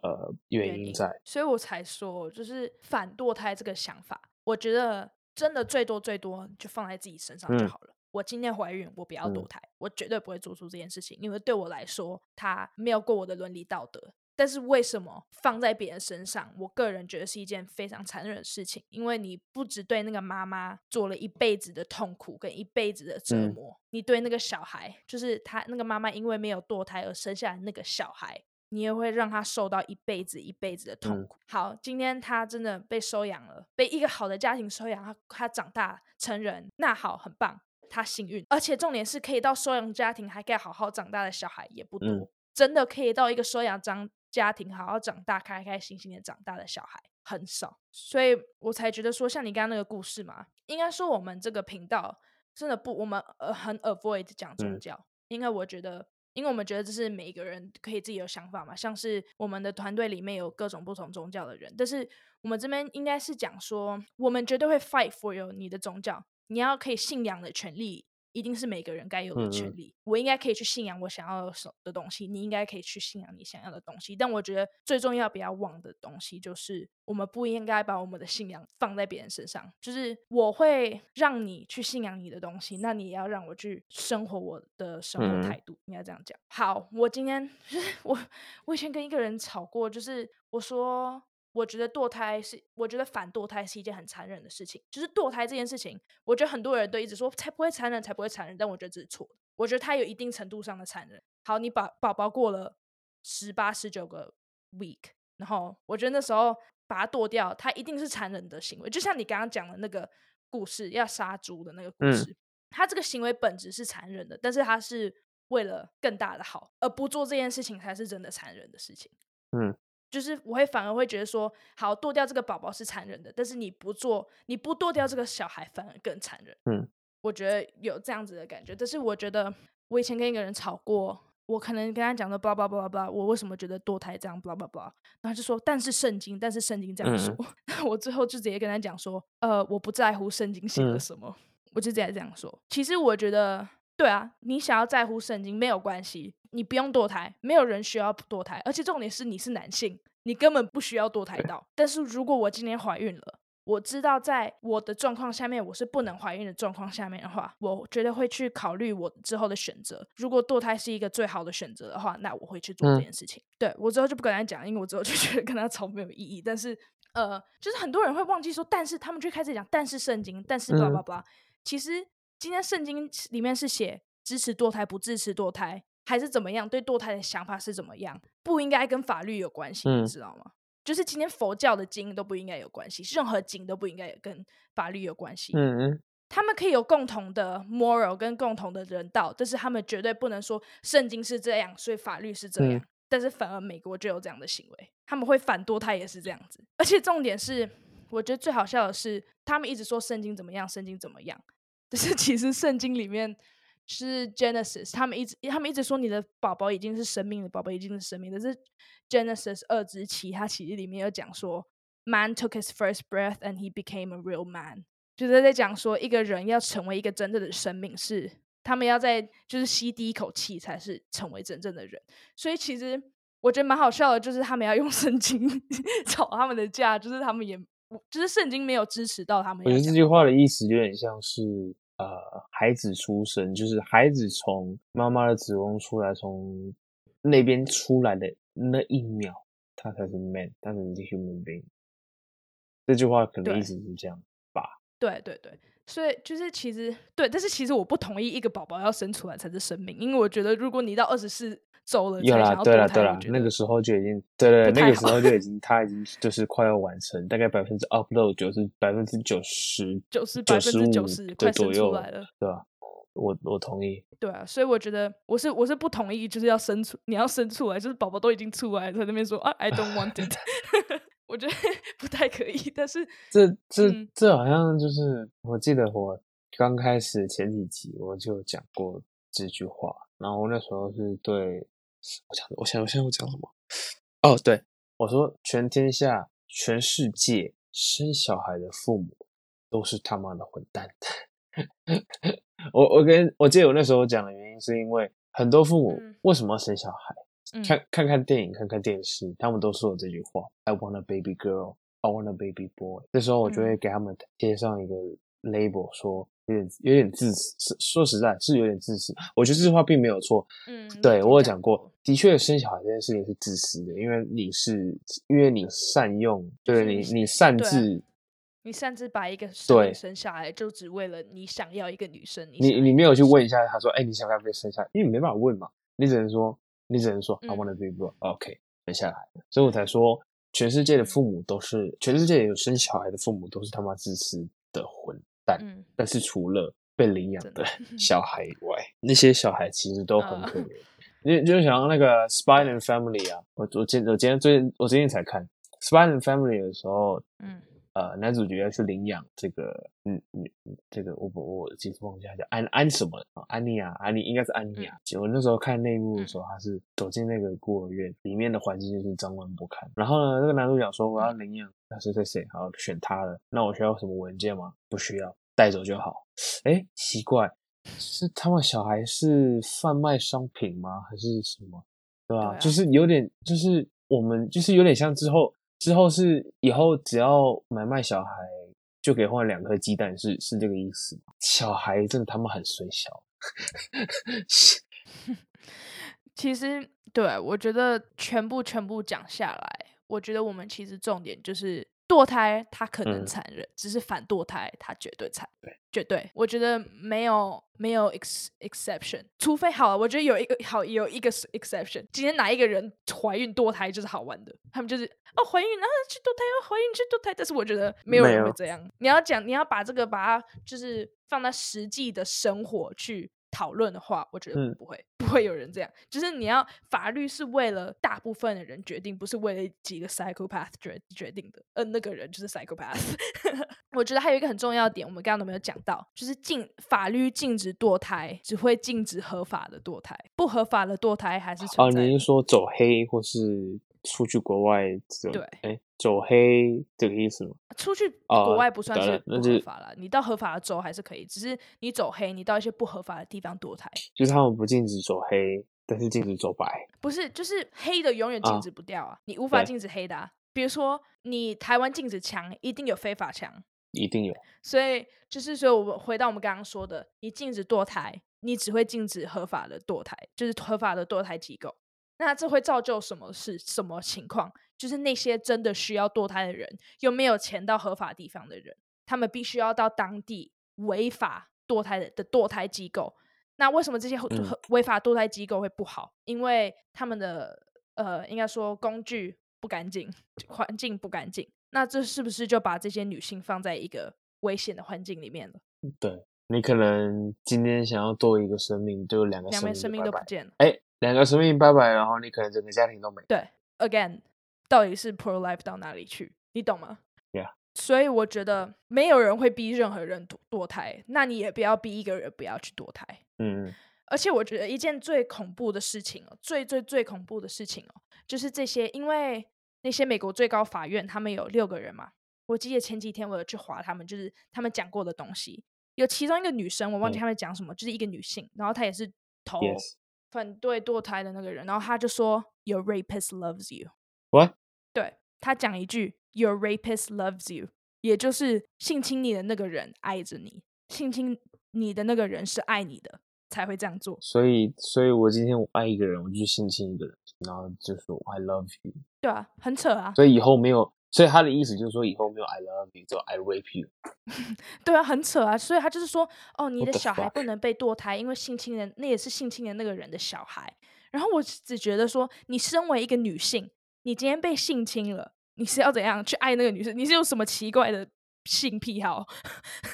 Speaker 1: 呃原因在，
Speaker 2: 所以我才说，就是反堕胎这个想法，我觉得真的最多最多就放在自己身上就好了。嗯、我今天怀孕，我不要堕胎，嗯、我绝对不会做出这件事情，因为对我来说，他没有过我的伦理道德。但是为什么放在别人身上？我个人觉得是一件非常残忍的事情，因为你不只对那个妈妈做了一辈子的痛苦跟一辈子的折磨，嗯、你对那个小孩，就是他那个妈妈因为没有堕胎而生下来那个小孩，你也会让他受到一辈子一辈子的痛苦。嗯、好，今天他真的被收养了，被一个好的家庭收养，他他长大成人，那好，很棒，他幸运，而且重点是可以到收养家庭还可以好好长大的小孩也不多，嗯、真的可以到一个收养长。家庭好好长大，开开心心的长大的小孩很少，所以我才觉得说，像你刚刚那个故事嘛，应该说我们这个频道真的不，我们呃很 avoid 讲宗教，嗯、因为我觉得，因为我们觉得这是每一个人可以自己有想法嘛，像是我们的团队里面有各种不同宗教的人，但是我们这边应该是讲说，我们绝对会 fight for you 你的宗教，你要可以信仰的权利。一定是每个人该有的权利。嗯、我应该可以去信仰我想要的的东西，你应该可以去信仰你想要的东西。但我觉得最重要、不要忘的东西，就是我们不应该把我们的信仰放在别人身上。就是我会让你去信仰你的东西，那你也要让我去生活我的生活态度。应该、嗯、这样讲。好，我今天就 是我我以前跟一个人吵过，就是我说。我觉得堕胎是，我觉得反堕胎是一件很残忍的事情。就是堕胎这件事情，我觉得很多人都一直说才不会残忍，才不会残忍。但我觉得这是错的。我觉得它有一定程度上的残忍。好，你把宝宝过了十八、十九个 week，然后我觉得那时候把它堕掉，它一定是残忍的行为。就像你刚刚讲的那个故事，要杀猪的那个故事，嗯、它这个行为本质是残忍的，但是它是为了更大的好，而不做这件事情才是真的残忍的事情。
Speaker 1: 嗯，
Speaker 2: 就是我会反而会觉得说，好，剁掉这个宝宝是残忍的，但是你不做，你不剁掉这个小孩反而更残忍。
Speaker 1: 嗯，
Speaker 2: 我觉得有这样子的感觉，但是我觉得我以前跟一个人吵过。我可能跟他讲的，blah blah blah blah，我为什么觉得堕胎这样，blah blah blah，然后就说，但是圣经，但是圣经这样说，嗯、我最后就直接跟他讲说，呃，我不在乎圣经写了什么，嗯、我就直接这样说。其实我觉得，对啊，你想要在乎圣经没有关系，你不用堕胎，没有人需要堕胎，而且重点是你是男性，你根本不需要堕胎到。但是如果我今天怀孕了。我知道，在我的状况下面，我是不能怀孕的状况下面的话，我觉得会去考虑我之后的选择。如果堕胎是一个最好的选择的话，那我会去做这件事情。嗯、对，我之后就不跟他讲，因为我之后就觉得跟他吵没有意义。但是，呃，就是很多人会忘记说，但是他们就开始讲，但是圣经，但是 blah blah blah。其实今天圣经里面是写支持堕胎不支持堕胎，还是怎么样？对堕胎的想法是怎么样？不应该跟法律有关系，你知道吗？嗯就是今天佛教的经都不应该有关系，任何经都不应该有跟法律有关系。嗯嗯，他们可以有共同的 moral 跟共同的人道，但是他们绝对不能说圣经是这样，所以法律是这样。嗯、但是反而美国就有这样的行为，他们会反堕胎也是这样子。而且重点是，我觉得最好笑的是，他们一直说圣经怎么样，圣经怎么样，但是其实圣经里面。是 Genesis，他们一直他们一直说你的宝宝已经是生命了，宝宝已经是生命了。但是 Genesis 二之七，它其实里面有讲说，Man took his first breath and he became a real man，就是在讲说一个人要成为一个真正的生命，是他们要在就是吸第一口气才是成为真正的人。所以其实我觉得蛮好笑的，就是他们要用圣经 吵他们的架，就是他们也就是圣经没有支持到他们。
Speaker 1: 我觉得这句话的意思有点像是。呃，孩子出生就是孩子从妈妈的子宫出来，从那边出来的那一秒，他才是 man，他才是 human being。这句话可能意思是这样吧？
Speaker 2: 对对对，所以就是其实对，但是其实我不同意一个宝宝要生出来才是生命，因为我觉得如果你到二十四。走了，
Speaker 1: 有啦，对啦，对啦，那个时候就已经，对对，那个时候就已经，他已经就是快要完成，大概百分之 upload 九十，百分之九十，
Speaker 2: 九十，百分之九十，快生出来了，
Speaker 1: 对吧？我我同意。
Speaker 2: 对啊，所以我觉得我是我是不同意，就是要生出，你要生出来，就是宝宝都已经出来了，在那边说啊，I don't want it，我觉得不太可以。但是
Speaker 1: 这这这好像就是，我记得我刚开始前几集我就讲过这句话，然后那时候是对。我讲，我想，我现在，我讲什么？哦，对，我说，全天下、全世界生小孩的父母都是他妈的混蛋。我我跟我记得我那时候讲的原因，是因为很多父母为什么要生小孩？嗯、看看看电影，看看电视，他们都说了这句话：“I want a baby girl, I want a baby boy。”这时候我就会给他们贴上一个 label，说。有点有点自私，说实在，是有点自私。我觉得这句话并没有错。嗯，对，我有讲过，的确生小孩这件事情是自私的，因为你是因为你善用，对你你擅自，
Speaker 2: 你擅自把一个生命生下来，就只为了你想要一个女生。
Speaker 1: 你你，你没有去问一下他说，哎，你想不想被生下来？因为你没办法问嘛，你只能说，你只能说、嗯、I want a baby boy，OK，生下来。所以我才说，全世界的父母都是，嗯、全世界有生小孩的父母都是他妈自私的混。蛋、嗯、但是除了被领养的小孩以外，那些小孩其实都很可怜。你、uh, 就想要那个《Spy and Family》啊，我我今我今天最近我最近才看《Spy and Family》的时候，嗯，呃，男主角要去领养这个，嗯嗯，这个我我我记不忘记他叫安安什么安妮亚，安妮应该是安妮亚。结果、嗯、那时候看那一幕的时候，他是走进那个孤儿院，里面的环境就是脏乱不堪。然后呢，那个男主角说我要领养。那谁谁谁，好选他了。那我需要什么文件吗？不需要，带走就好。哎，奇怪，是他们小孩是贩卖商品吗？还是什么？对吧？对啊，就是有点，就是我们就是有点像之后之后是以后只要买卖小孩就可以换两颗鸡蛋，是是这个意思吗？小孩真的他们很衰小。
Speaker 2: 其实对，我觉得全部全部讲下来。我觉得我们其实重点就是堕胎，它可能残忍，嗯、只是反堕胎，它绝对残忍，对绝对。我觉得没有没有 ex exception，除非好了，我觉得有一个好有一个 exception。今天哪一个人怀孕堕胎就是好玩的，他们就是哦怀孕然后去堕胎，哦怀孕去堕胎。但是我觉得没有人会这样。你要讲，你要把这个把它就是放在实际的生活去。讨论的话，我觉得不会，嗯、不会有人这样。就是你要法律是为了大部分的人决定，不是为了几个 psychopath 决决定的。呃，那个人就是 psychopath。我觉得还有一个很重要的点，我们刚刚都没有讲到，就是禁法律禁止堕胎，只会禁止合法的堕胎，不合法的堕胎还是存在。
Speaker 1: 哦，你是说走黑或是？出去国外走，
Speaker 2: 对，
Speaker 1: 哎，走黑这个意思吗？
Speaker 2: 出去国外不算是不合法了，你到合法的州还是可以，只是你走黑，你到一些不合法的地方堕胎。
Speaker 1: 就是他们不禁止走黑，但是禁止走白。
Speaker 2: 不是，就是黑的永远禁止不掉啊，你无法禁止黑的啊。比如说，你台湾禁止枪，一定有非法枪，
Speaker 1: 一定有。
Speaker 2: 所以就是说，我们回到我们刚刚说的，你禁止堕胎，你只会禁止合法的堕胎，就是合法的堕胎机构。那这会造就什么是什么情况？就是那些真的需要堕胎的人，又没有钱到合法地方的人，他们必须要到当地违法堕胎的的堕胎机构。那为什么这些违法堕胎机构会不好？因为他们的呃，应该说工具不干净，环境不干净。那这是不是就把这些女性放在一个危险的环境里面了？
Speaker 1: 对，你可能今天想要多一个生命，就两个生命，两个生命
Speaker 2: 都不见了。
Speaker 1: 哎。两个生命拜拜，然后你可能整个家庭都没。
Speaker 2: 对，again，到底是 pro life 到哪里去？你懂吗
Speaker 1: ？Yeah。
Speaker 2: 所以我觉得没有人会逼任何人堕堕胎，那你也不要逼一个人不要去堕胎。
Speaker 1: 嗯。
Speaker 2: 而且我觉得一件最恐怖的事情哦，最最最恐怖的事情哦，就是这些，因为那些美国最高法院他们有六个人嘛，我记得前几天我有去划他们，就是他们讲过的东西，有其中一个女生，我忘记他们讲什么，嗯、就是一个女性，然后她也是投。反对堕胎的那个人，然后她就说：“Your rapist loves you。”
Speaker 1: What？
Speaker 2: 对，他讲一句：“Your rapist loves you”，也就是性侵你的那个人爱着你，性侵你的那个人是爱你的，才会这样做。
Speaker 1: 所以，所以我今天我爱一个人，我就性侵一个人，然后就说 “I love you”。
Speaker 2: 对啊，很扯啊。
Speaker 1: 所以以后没有。所以他的意思就是说，以后没有 I love you，就 I rape you。
Speaker 2: 对啊，很扯啊。所以他就是说，哦，你的小孩不能被堕胎，因为性侵人那也是性侵的那个人的小孩。然后我只觉得说，你身为一个女性，你今天被性侵了，你是要怎样去爱那个女生？你是有什么奇怪的性癖好？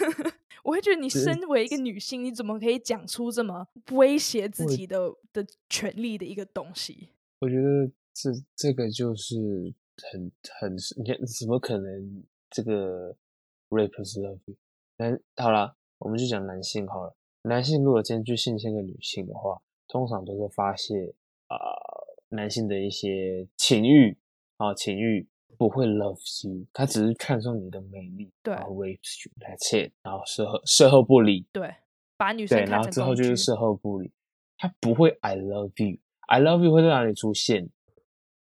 Speaker 2: 我会觉得你身为一个女性，你怎么可以讲出这么威胁自己的的权利的一个东西？
Speaker 1: 我觉得这这个就是。很很，你看怎么可能这个 rape is love 男好了，我们就讲男性好了。男性如果今天去性侵一个女性的话，通常都是发泄男性的一些情欲啊情欲，不会 love you，他只是看中你的美丽，
Speaker 2: 对，
Speaker 1: 然后 rape you，that's it，然后事后事后不理，
Speaker 2: 对，把女生
Speaker 1: 对，然后之后就是事后不理，他不会 I love you，I love you 会在哪里出现？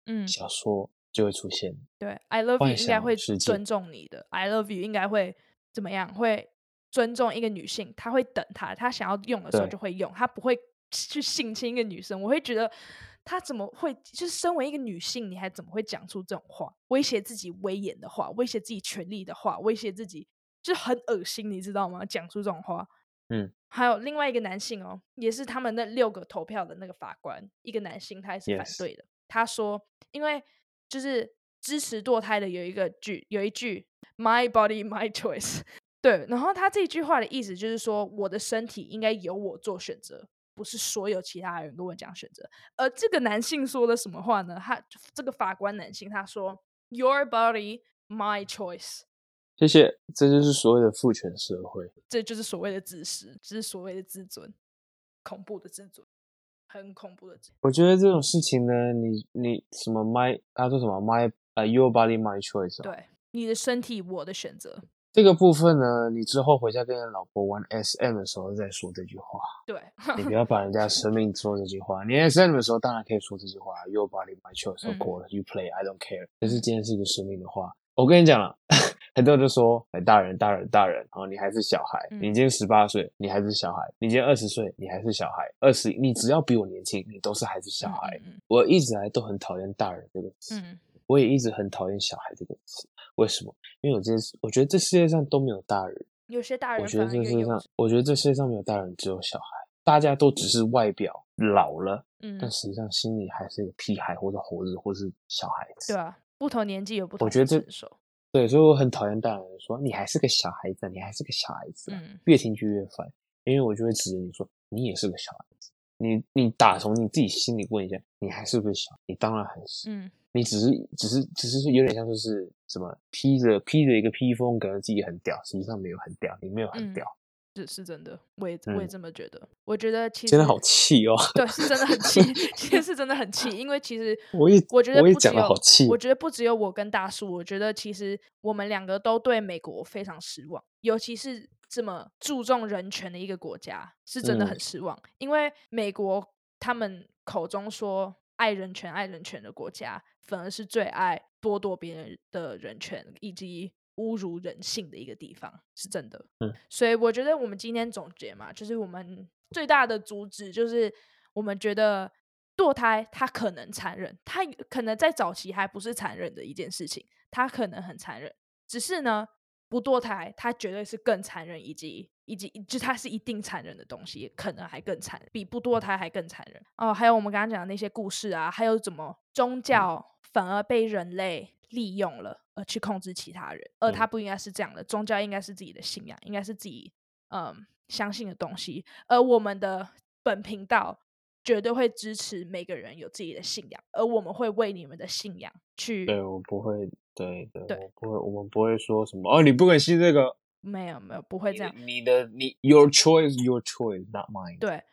Speaker 1: 嗯，小说。就会出现。
Speaker 2: 对，I love you 应该会尊重你的。I love you 应该会怎么样？会尊重一个女性，她会等她，她想要用的时候就会用，她不会去性侵一个女生。我会觉得她怎么会？就是身为一个女性，你还怎么会讲出这种话，威胁自己威严的话，威胁自己权利的话，威胁自己，就是很恶心，你知道吗？讲出这种话。
Speaker 1: 嗯。
Speaker 2: 还有另外一个男性哦，也是他们那六个投票的那个法官，一个男性，他也是反对的。Yes. 他说，因为。就是支持堕胎的有一个句，有一句 “My body, my choice”，对。然后他这句话的意思就是说，我的身体应该由我做选择，不是所有其他人跟我讲选择。而这个男性说了什么话呢？他这个法官男性他说：“Your body, my choice。”
Speaker 1: 谢谢，这就是所谓的父权社会，
Speaker 2: 这就是所谓的自私，这是所谓的自尊，恐怖的自尊。很恐怖的自尊。
Speaker 1: 我觉得这种事情呢，你你什么 my，他说什么 my，呃、uh,，your body my choice。
Speaker 2: 对，你的身体我的选择。
Speaker 1: 这个部分呢，你之后回家跟你老婆玩 SM 的时候再说这句话。
Speaker 2: 对，
Speaker 1: 你不要把人家生命说这句话。你 SM 的时候当然可以说这句话，your body my choice，of course，you play，I don't care。但是今天是一个生命的话，我跟你讲了。很多人都说，哎，大人，大人，大人，然后你还是小孩。嗯、你今天十八岁，你还是小孩；你今天二十岁，你还是小孩。二十，你只要比我年轻，你都是还是小孩。嗯嗯、我一直来都很讨厌“大人”这个词，嗯、我也一直很讨厌“小孩”这个词。为什么？因为我这，我觉得这世界上都没有大人。
Speaker 2: 有些大人，
Speaker 1: 我觉得这世界上，我觉得这世界上没有大人，只有小孩。大家都只是外表老了，嗯，但实际上心里还是一个屁孩，或者猴子，或是小孩子。
Speaker 2: 对啊，不同年纪有不同。
Speaker 1: 我觉得这。对，所以我很讨厌大人说你还是个小孩子，你还是个小孩子，嗯，越听就越烦，因为我就会指着你说你也是个小孩子。你你打从你自己心里问一下，你还是不是小？你当然还是。嗯。你只是只是只是有点像就是什么披着披着一个披风，感觉自己很屌，实际上没有很屌，你没有很屌。
Speaker 2: 是是真的，我也我也这么觉得。嗯、我觉得其实
Speaker 1: 真的好气哦。
Speaker 2: 对，是真的很气，其实是真的很气，因为其实
Speaker 1: 我也
Speaker 2: 我觉得不只有
Speaker 1: 好气，
Speaker 2: 我觉得不只有我跟大树，我觉得其实我们两个都对美国非常失望，尤其是这么注重人权的一个国家，是真的很失望。嗯、因为美国他们口中说爱人权、爱人权的国家，反而是最爱剥夺别人的人权以及。侮辱人性的一个地方是真的，嗯，所以我觉得我们今天总结嘛，就是我们最大的主旨就是，我们觉得堕胎它可能残忍，它可能在早期还不是残忍的一件事情，它可能很残忍，只是呢，不堕胎它绝对是更残忍，以及以及就它是一定残忍的东西，可能还更残忍，比不堕胎还更残忍哦。还有我们刚刚讲的那些故事啊，还有怎么宗教反而被人类利用了。而去控制其他人，而他不应该是这样的。宗教应该是自己的信仰，应该是自己嗯相信的东西。而我们的本频道绝对会支持每个人有自己的信仰，而我们会为你们的信仰去。
Speaker 1: 对，我不会，对对，对我不会，我们不会说什么哦，你不肯信这个。
Speaker 2: 没有没有，不会这样。
Speaker 1: 你，你的你，your choice，your choice，not mine。
Speaker 2: 对，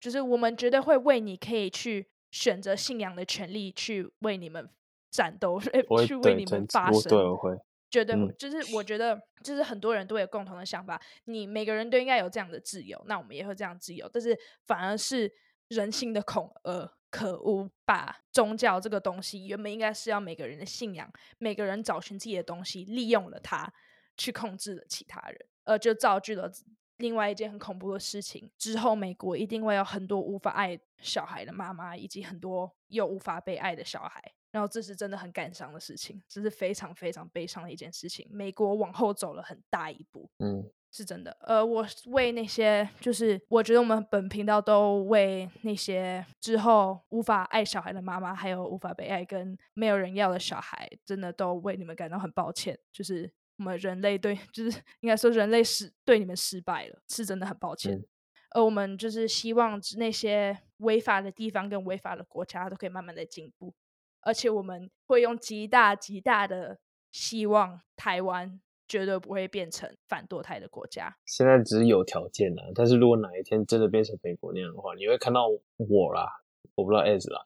Speaker 2: 就是我们绝对会为你可以去选择信仰的权利去为你们。战斗，去为你们发声，
Speaker 1: 对，我会，
Speaker 2: 绝对会，就是我觉得，就是很多人都有共同的想法，你每个人都应该有这样的自由，那我们也会这样自由，但是反而是人性的恐恶，可恶，把宗教这个东西原本应该是要每个人的信仰，每个人找寻自己的东西，利用了它去控制了其他人，呃，就造就了另外一件很恐怖的事情。之后，美国一定会有很多无法爱小孩的妈妈，以及很多又无法被爱的小孩。然后这是真的很感伤的事情，这是非常非常悲伤的一件事情。美国往后走了很大一步，嗯，是真的。呃，我为那些，就是我觉得我们本频道都为那些之后无法爱小孩的妈妈，还有无法被爱跟没有人要的小孩，真的都为你们感到很抱歉。就是我们人类对，就是 应该说人类失对你们失败了，是真的很抱歉。而、嗯、我们就是希望那些违法的地方跟违法的国家都可以慢慢的进步。而且我们会用极大极大的希望，台湾绝对不会变成反堕胎的国家。
Speaker 1: 现在只是有条件啦，但是如果哪一天真的变成美国那样的话，你会看到我啦，我不知道 Ez 啦，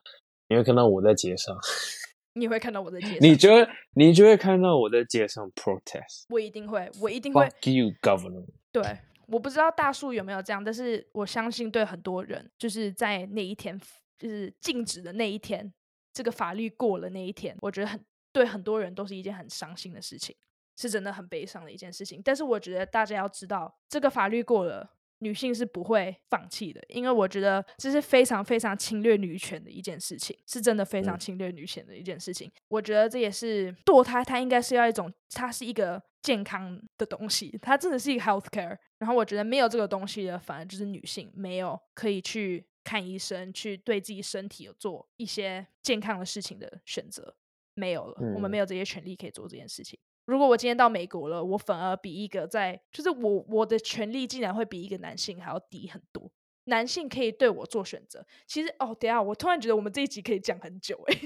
Speaker 1: 你会看到我在街上。
Speaker 2: 你会看到我在街上，
Speaker 1: 你就会你就会看到我在街上 protest。
Speaker 2: 我一定会，我一定会。
Speaker 1: Fuck you, governor。
Speaker 2: 对，我不知道大树有没有这样，但是我相信对很多人，就是在那一天，就是禁止的那一天。这个法律过了那一天，我觉得很对很多人都是一件很伤心的事情，是真的很悲伤的一件事情。但是我觉得大家要知道，这个法律过了，女性是不会放弃的，因为我觉得这是非常非常侵略女权的一件事情，是真的非常侵略女权的一件事情。嗯。我觉得这也是堕胎，它应该是要一种，它是一个健康的东西，它真的是一个 health care。然后我觉得没有这个东西的，反而就是女性没有可以去。看医生，去对自己身体有做一些健康的事情的选择，没有了，嗯，我们没有这些权利可以做这件事情。如果我今天到美国了，我反而比一个在，就是我我的权利竟然会比一个男性还要低很多。男性可以对我做选择，其实哦，等下我突然觉得我们这一集可以讲很久哎。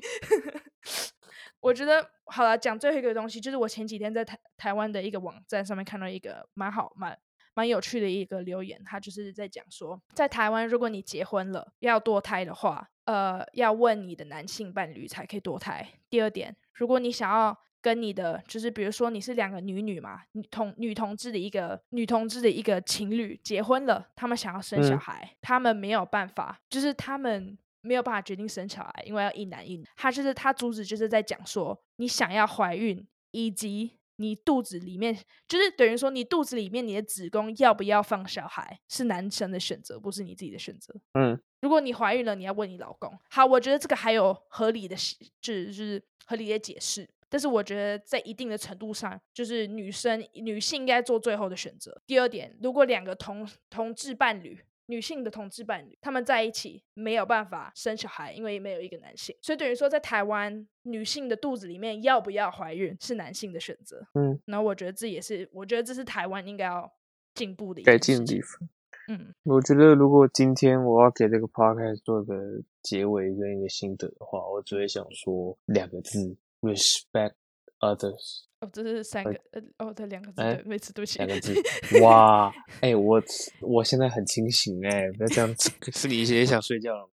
Speaker 2: 我觉得好了，讲最后一个东西，就是我前几天在台台湾的一个网站上面看到一个蛮好蛮。蛮有趣的一个留言，他就是在讲说，在台湾，如果你结婚了要堕胎的话，呃，要问你的男性伴侣才可以堕胎。第二点，如果你想要跟你的，就是比如说你是两个女女嘛，女同女同志的一个女同志的一个情侣结婚了，他们想要生小孩，嗯，他们没有办法，就是他们没有办法决定生小孩，因为要一男一女。他就是他主旨就是在讲说，你想要怀孕以及。你肚子里面就是等于说，你肚子里面你的子宫要不要放小孩是男生的选择，不是你自己的选择。嗯，如果你怀孕了，你要问你老公。好，我觉得这个还有合理的，就是就是合理的解释。但是我觉得在一定的程度上，就是女生女性应该做最后的选择。第二点，如果两个同同志伴侣。女性的同志伴侣，他们在一起没有办法生小孩，因为没有一个男性，所以等于说，在台湾，女性的肚子里面要不要怀孕是男性的选择。嗯，然后我觉得这也是，我觉得这是台湾应该要进步的一个改进的地方。嗯，
Speaker 1: 我觉得如果今天我要给这个 podcast 做个结尾跟一个心得的话，我只会想说两个字：respect others。
Speaker 2: 哦，这是三个，呃，哦，这，两个字，对，每次都写
Speaker 1: 两个字。哇，哎、欸，我我现在很清醒哎、欸，不要这样子，是你也想睡觉了吗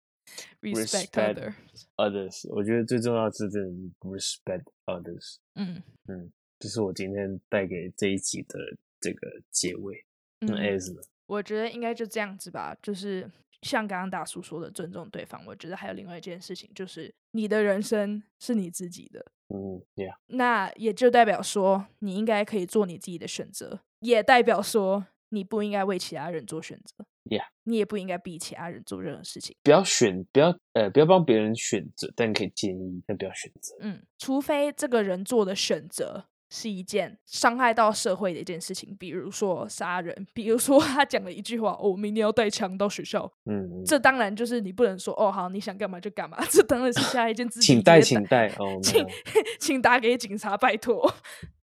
Speaker 2: ？respect others。
Speaker 1: others，我觉得最重要的是真的是 respect others。
Speaker 2: 嗯
Speaker 1: 嗯，这是我今天带给这一集的这个结尾。那 S 呢？
Speaker 2: 我觉得应该就这样子吧，就是像刚刚大叔说的，尊重对方。我觉得还有另外一件事情，就是你的人生是你自己的。
Speaker 1: 嗯，Yeah。
Speaker 2: 那也就代表说，你应该可以做你自己的选择，也代表说你不应该为其他人做选择。
Speaker 1: Yeah。
Speaker 2: 你也不应该逼其他人做任何事情。
Speaker 1: 不要选，不要呃，不要帮别人选择，但可以建议，但不要选择。
Speaker 2: 嗯，除非这个人做的选择是一件伤害到社会的一件事情，比如说杀人，比如说他讲了一句话：“哦，明天要带枪到学校。”嗯，这当然就是你不能说：“哦，好，你想干嘛就干嘛。”这当然是下一件 自己
Speaker 1: 请带，请带哦，
Speaker 2: 请 请打给警察，拜托。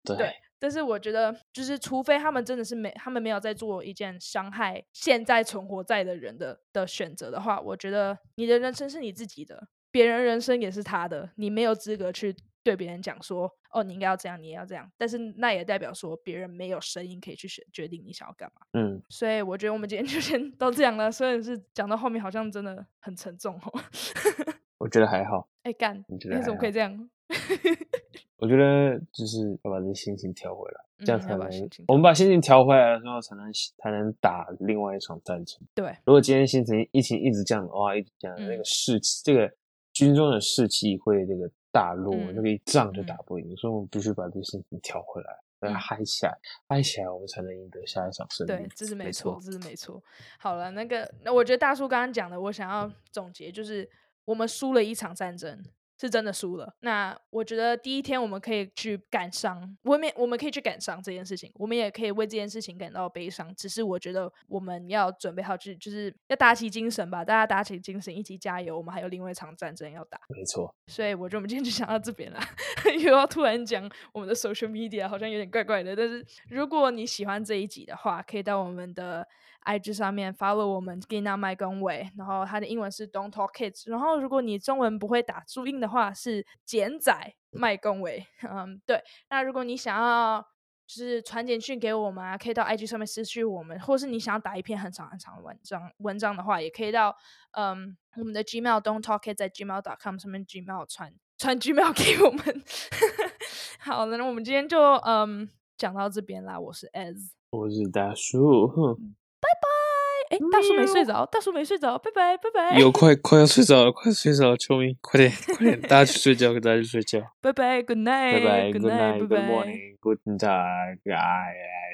Speaker 1: 对，
Speaker 2: 对，但是我觉得，就是除非他们真的是没，他们没有在做一件伤害现在存活在的人的的选择的话，我觉得你的人生是你自己的，别人人生也是他的，你没有资格去。对别人讲说，哦，你应该要这样，你也要这样，但是那也代表说别人没有声音可以去选决定你想要干嘛。
Speaker 1: 嗯，
Speaker 2: 所以我觉得我们今天就先 到这样了。虽然是讲到后面好像真的很沉重哦。
Speaker 1: 我觉得还好。
Speaker 2: 哎干，你怎么可以这样？
Speaker 1: 我觉得就是要把这心情调回来，
Speaker 2: 嗯、
Speaker 1: 这样才能。我们把心情调回来的时候，才能才能打另外一场战争。
Speaker 2: 对，
Speaker 1: 如果今天心情疫情一直这样的话，一直这样，嗯、那个士气，这个军中的士气会这个。大陆那个一仗就打不赢，嗯、所以我们必须把这个心情调回来，让它嗨起来，嗨起来，我们才能赢得下一场胜利。
Speaker 2: 对，这是没错，这是没错。好了，那个，那我觉得大叔刚刚讲的，我想要总结就是，我们输了一场战争。是真的输了。那我觉得第一天我们可以去感伤，我们我们可以去感伤这件事情，我们也可以为这件事情感到悲伤。只是我觉得我们要准备好，去就是要打起精神吧，大家打起精神，一起加油。我们还有另外一场战争要打。
Speaker 1: 没错。
Speaker 2: 所以我觉得我们今天就想到这边了，又要突然讲我们的 social media，好像有点怪怪的。但是如果你喜欢这一集的话，可以到我们的。IG 上面 follow 我们 Gina 麦根伟，然后他的英文是 Don't Talk Kids，然后如果你中文不会打注音的话是简仔麦根伟，嗯，对。那如果你想要就是传简讯给我们啊，可以到 IG 上面私讯我们，或是你想要打一篇很长很长的文章文章的话，也可以到嗯我们的 Gmail Don't Talk Kids 在 gmail.com 上面 Gmail 传传 Gmail 给我们。好了，那我们今天就嗯讲到这边啦。我是 AS，
Speaker 1: 我是大叔！
Speaker 2: 哎，大叔没睡着，大叔没睡着，拜拜拜拜。
Speaker 1: 有 快快要睡着了，快睡着了，救命！快点快点，大家去睡觉，大家去睡觉。
Speaker 2: 拜拜，Good night，
Speaker 1: 拜拜，Good night，Good morning，Good night，拜拜。